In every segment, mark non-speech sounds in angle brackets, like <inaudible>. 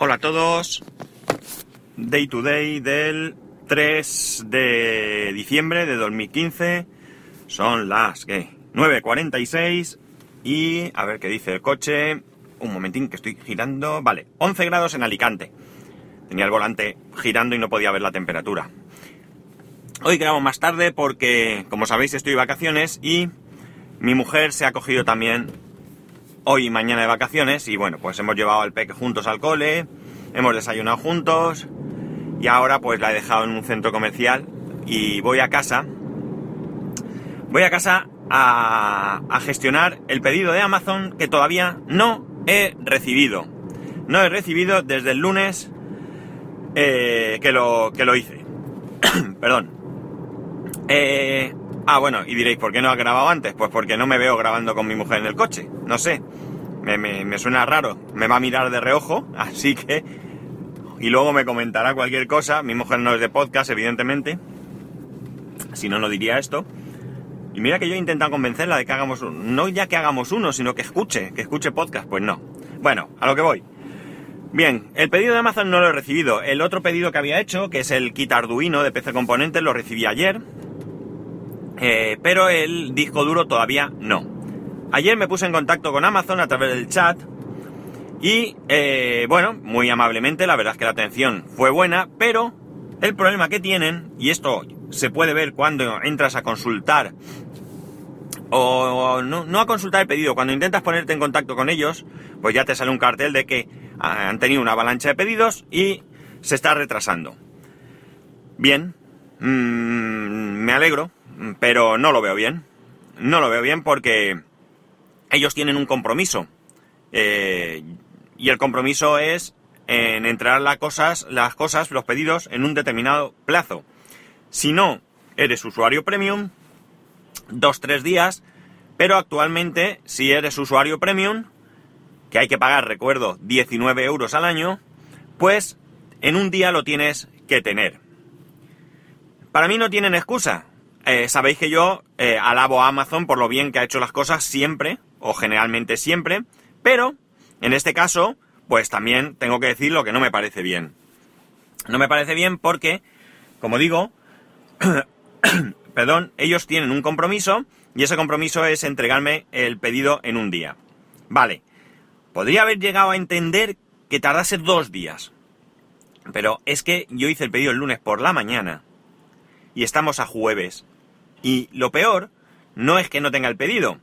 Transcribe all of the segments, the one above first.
Hola a todos. Day to day del 3 de diciembre de 2015. Son las ¿qué? 9.46 y a ver qué dice el coche. Un momentín que estoy girando. Vale, 11 grados en Alicante. Tenía el volante girando y no podía ver la temperatura. Hoy grabo más tarde porque, como sabéis, estoy de vacaciones y mi mujer se ha cogido también hoy y mañana de vacaciones y bueno, pues hemos llevado al peque juntos al cole, hemos desayunado juntos y ahora pues la he dejado en un centro comercial y voy a casa. Voy a casa a, gestionar el pedido de Amazon que todavía no he recibido. No he recibido desde el lunes eh, que, lo, que lo hice. <coughs> Perdón. Eh, ah, bueno, y diréis, ¿por qué no has grabado antes? Pues porque no me veo grabando con mi mujer en el coche. No sé. Me, suena raro. Me va a mirar de reojo, <laughs> así que... Y luego me comentará cualquier cosa. Mi mujer no es de podcast, evidentemente. Si no, no diría esto. Y mira que yo he intentado convencerla de que hagamos uno. No ya que hagamos uno, sino que escuche, que escuche podcast. Pues no. Bueno, a lo que voy. Bien, el pedido de Amazon no lo he recibido. El otro pedido que había hecho, que es el kit Arduino de PC Componentes, lo recibí ayer. Eh, pero el disco duro todavía no. Ayer me puse en contacto con Amazon a través del chat. Y eh, bueno, muy amablemente, la verdad es que la atención fue buena, pero el problema que tienen, y esto se puede ver cuando entras a consultar, o no, no a consultar el pedido, cuando intentas ponerte en contacto con ellos, pues ya te sale un cartel de que han tenido una avalancha de pedidos y se está retrasando. Bien, mmm, me alegro, pero no lo veo bien. No lo veo bien porque ellos tienen un compromiso. Eh, y el compromiso es en entrar las cosas, las cosas, los pedidos en un determinado plazo. Si no eres usuario premium, dos, tres días, pero actualmente si eres usuario premium, que hay que pagar, recuerdo, 19 euros al año, pues en un día lo tienes que tener. Para mí no tienen excusa. Eh, sabéis que yo eh, alabo a Amazon por lo bien que ha hecho las cosas siempre, o generalmente siempre, pero en este caso, pues también tengo que decir lo que no me parece bien. No me parece bien porque, como digo, <coughs> perdón, ellos tienen un compromiso y ese compromiso es entregarme el pedido en un día. Vale, podría haber llegado a entender que tardase dos días. Pero es que yo hice el pedido el lunes por la mañana y estamos a jueves. Y lo peor no es que no tenga el pedido,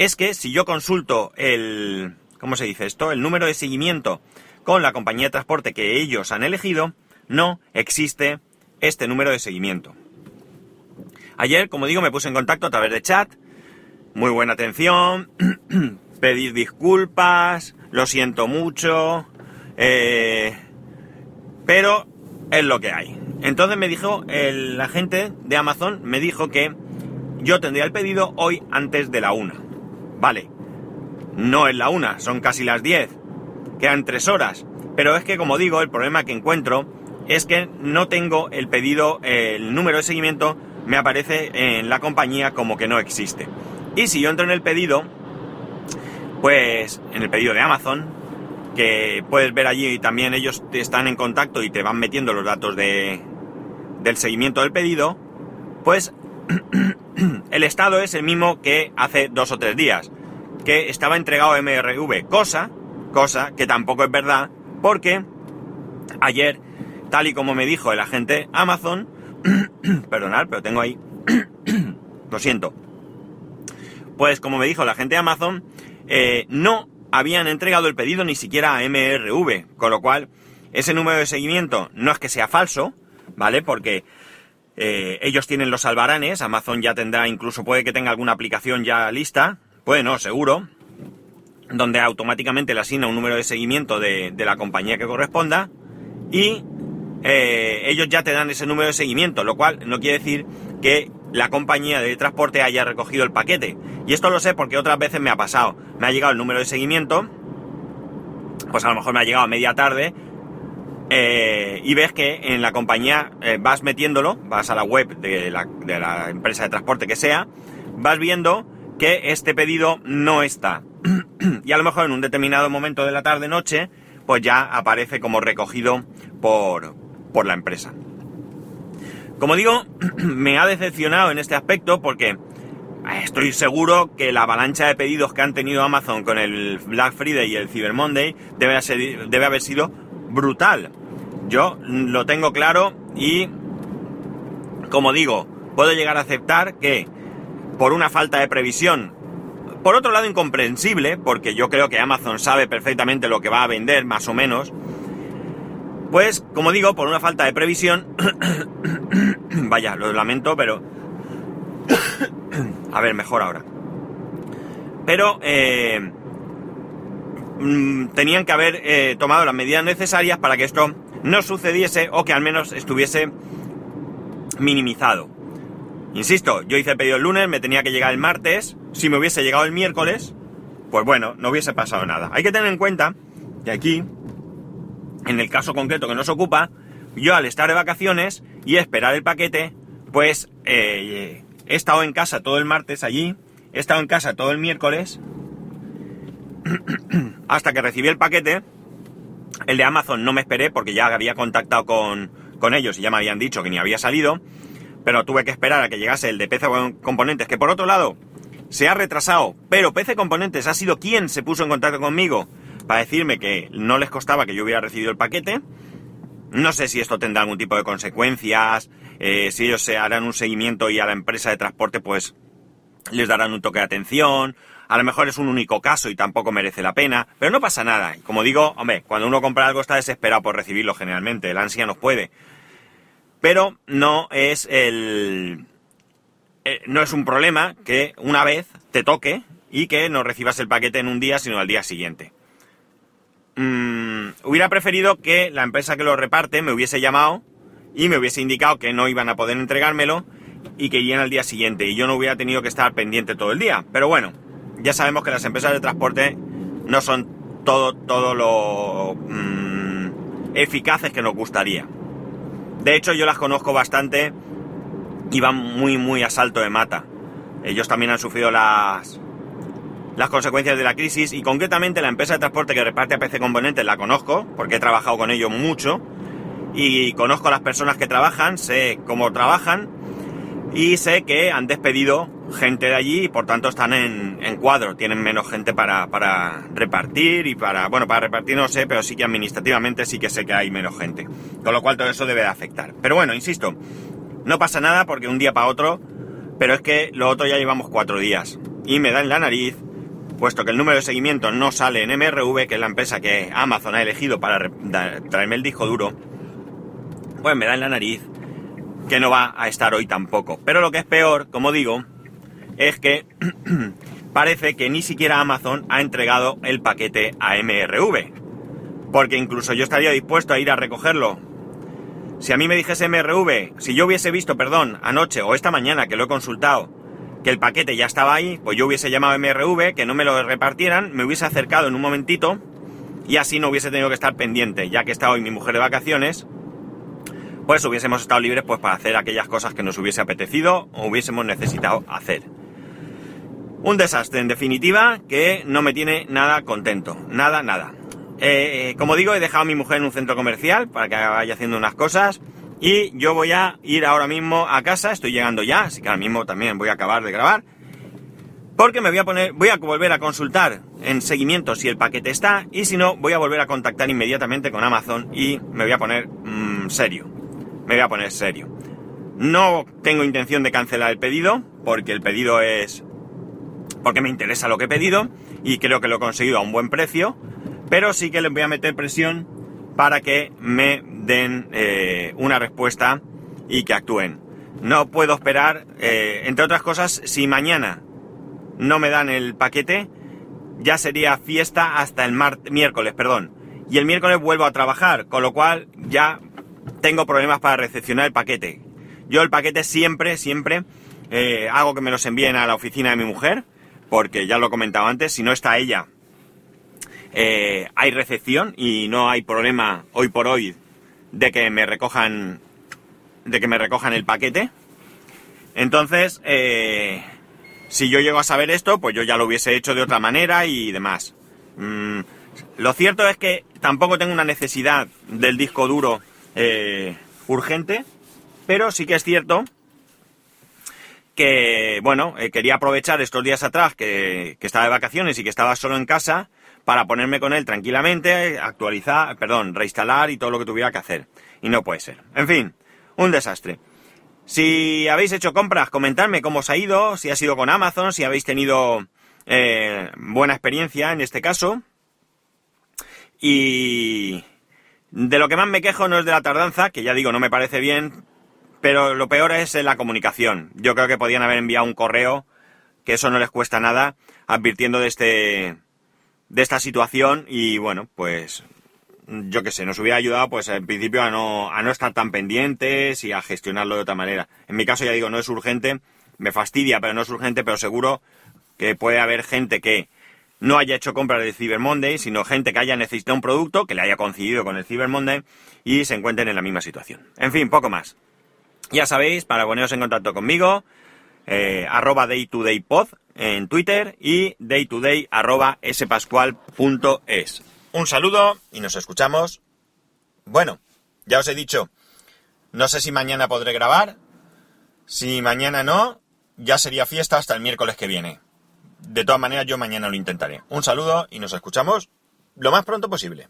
es que si yo consulto el... ¿Cómo se dice esto? El número de seguimiento con la compañía de transporte que ellos han elegido, no existe este número de seguimiento. Ayer, como digo, me puse en contacto a través de chat. Muy buena atención. <clears throat> pedir disculpas. Lo siento mucho. Eh, pero es lo que hay. Entonces me dijo, el agente de Amazon me dijo que yo tendría el pedido hoy antes de la una. Vale. No es la una, son casi las 10. Quedan tres horas. Pero es que, como digo, el problema que encuentro es que no tengo el pedido, el número de seguimiento me aparece en la compañía como que no existe. Y si yo entro en el pedido, pues en el pedido de Amazon, que puedes ver allí también ellos están en contacto y te van metiendo los datos de, del seguimiento del pedido, pues <clears throat> <clears throat> el estado es el mismo que hace dos o tres días, que estaba entregado MRV, cosa, cosa que tampoco es verdad, porque ayer, tal y como me dijo el agente Amazon, <clears throat> perdonad, pero tengo ahí, <clears throat> lo siento, pues como me dijo el agente Amazon, eh, no habían entregado el pedido ni siquiera a MRV, con lo cual ese número de seguimiento no es que sea falso, ¿vale? Porque eh, ellos tienen los albaranes, Amazon ya tendrá, incluso puede que tenga alguna aplicación ya lista, puede no, seguro, donde automáticamente le asigna un número de seguimiento de, la compañía que corresponda y eh, ellos ya te dan ese número de seguimiento, lo cual no quiere decir que la compañía de transporte haya recogido el paquete. Y esto lo sé porque otras veces me ha pasado. Me ha llegado el número de seguimiento, pues a lo mejor me ha llegado a media tarde, eh, y ves que en la compañía eh, vas metiéndolo, vas a la web de la, empresa de transporte que sea, vas viendo que este pedido no está. <clears throat> y a lo mejor en un determinado momento de la tarde-noche, pues ya aparece como recogido por, por la empresa. Como digo, <clears throat> me ha decepcionado en este aspecto porque eh, estoy seguro que la avalancha de pedidos que han tenido Amazon con el Black Friday y el Cyber Monday debe, debe haber sido brutal. Yo lo tengo claro y, como digo, puedo llegar a aceptar que por una falta de previsión, por otro lado incomprensible, porque yo creo que Amazon sabe perfectamente lo que va a vender, más o menos, pues, como digo, por una falta de previsión, <coughs> vaya, lo lamento, pero... <coughs> a ver, mejor ahora. Pero eh, mm, tenían que haber eh, tomado las medidas necesarias para que esto no sucediese o que al menos estuviese minimizado. Insisto, yo hice el pedido el lunes, me tenía que llegar el martes. Si me hubiese llegado el miércoles, pues bueno, no hubiese pasado nada. Hay que tener en cuenta que aquí en el caso concreto que nos ocupa, yo al estar de vacaciones y esperar el paquete, pues eh, he estado en casa todo el martes allí, he estado en casa todo el miércoles, <clears throat> hasta que recibí el paquete. El de Amazon no me esperé porque ya había contactado con, con ellos y ya me habían dicho que ni había salido, pero tuve que esperar a que llegase el de PC Componentes, que por otro lado se ha retrasado, pero PC Componentes ha sido quien se puso en contacto conmigo para decirme que no les costaba que yo hubiera recibido el paquete. No sé si esto tendrá algún tipo de consecuencias, eh, si ellos se harán un seguimiento y a la empresa de transporte pues les darán un toque de atención. A lo mejor es un único caso y tampoco merece la pena, pero no pasa nada. Como digo, hombre, cuando uno compra algo está desesperado por recibirlo generalmente, el ansia nos puede. Pero no es el... Eh, no es un problema que una vez te toque y que no recibas el paquete en un día, sino al día siguiente. Mm, hubiera preferido que la empresa que lo reparte me hubiese llamado y me hubiese indicado que no iban a poder entregármelo y que irían al día siguiente y yo no hubiera tenido que estar pendiente todo el día. Pero bueno, ya sabemos que las empresas de transporte no son todo, todo lo mm, eficaces que nos gustaría. De hecho, yo las conozco bastante y van muy, muy a salto de mata. Ellos también han sufrido las, las consecuencias de la crisis y concretamente la empresa de transporte que reparte a PC Componentes la conozco porque he trabajado con ellos mucho y conozco a las personas que trabajan, sé cómo trabajan y sé que han despedido gente de allí y por tanto están en, cuadro, tienen menos gente para, para, repartir y para, bueno, para repartir no sé, pero sí que administrativamente sí que sé que hay menos gente, con lo cual todo eso debe de afectar. Pero bueno, insisto, no pasa nada porque un día para otro, pero es que lo otro ya llevamos cuatro días y me da en la nariz puesto que el número de seguimiento no sale en MRV, que es la empresa que Amazon ha elegido para traerme el disco duro, pues me da en la nariz que no va a estar hoy tampoco. Pero lo que es peor, como digo, es que <clears throat> parece que ni siquiera Amazon ha entregado el paquete a MRV. Porque incluso yo estaría dispuesto a ir a recogerlo. Si a mí me dijese MRV, si yo hubiese visto, perdón, anoche o esta mañana que lo he consultado, que el paquete ya estaba ahí, pues yo hubiese llamado a MRV, que no me lo repartieran, me hubiese acercado en un momentito y así no hubiese tenido que estar pendiente, ya que está hoy mi mujer de vacaciones, pues hubiésemos estado libres pues para hacer aquellas cosas que nos hubiese apetecido o hubiésemos necesitado hacer. Un desastre, en definitiva, que no me tiene nada contento, nada, nada. Eh, como digo, he dejado a mi mujer en un centro comercial para que vaya haciendo unas cosas y yo voy a ir ahora mismo a casa, estoy llegando ya, así que ahora mismo también voy a acabar de grabar. Porque me voy a poner, voy a volver a consultar en seguimiento si el paquete está y si no, voy a volver a contactar inmediatamente con Amazon y me voy a poner mm, serio. Me voy a poner serio. No tengo intención de cancelar el pedido porque el pedido es porque me interesa lo que he pedido y creo que lo he conseguido a un buen precio, pero sí que les voy a meter presión para que me den eh, una respuesta y que actúen. No puedo esperar, eh, entre otras cosas, si mañana no me dan el paquete, ya sería fiesta hasta el miércoles, perdón. Y el miércoles vuelvo a trabajar, con lo cual ya tengo problemas para recepcionar el paquete. Yo el paquete siempre, siempre eh, hago que me los envíen a la oficina de mi mujer, porque ya lo he comentado antes, si no está ella, hay recepción y no hay problema hoy por hoy de que me recojan de que me recojan el paquete. Entonces, eh, si yo llego a saber esto, pues yo ya lo hubiese hecho de otra manera y demás. Mm, Lo cierto es que tampoco tengo una necesidad del disco duro eh, urgente, pero sí que es cierto que, bueno, eh, quería aprovechar estos días atrás que, estaba de vacaciones y que estaba solo en casa para ponerme con él tranquilamente, actualizar, perdón, reinstalar y todo lo que tuviera que hacer. Y no puede ser. En fin, un desastre. Si habéis hecho compras, comentadme cómo os ha ido, si ha sido con Amazon, si habéis tenido eh, buena experiencia en este caso. Y de lo que más me quejo no es de la tardanza, que ya digo, no me parece bien, pero lo peor es la comunicación. Yo creo que podían haber enviado un correo, que eso no les cuesta nada, advirtiendo de este de esta situación y bueno, pues yo qué sé, nos hubiera ayudado pues en principio a no, a no estar tan pendientes y a gestionarlo de otra manera. En mi caso ya digo, no es urgente, me fastidia, pero no es urgente, pero seguro que puede haber gente que no haya hecho compras de Cyber Monday, sino gente que haya necesitado un producto, que le haya coincidido con el Cyber Monday y se encuentren en la misma situación. En fin, poco más. Ya sabéis, para poneros en contacto conmigo, eh, arroba daytodaypod en Twitter y daytoday arroba spascual.es. Un saludo y nos escuchamos. Bueno, ya os he dicho, no sé si mañana podré grabar. Si mañana no, ya sería fiesta hasta el miércoles que viene. De todas maneras, yo mañana lo intentaré. Un saludo y nos escuchamos lo más pronto posible.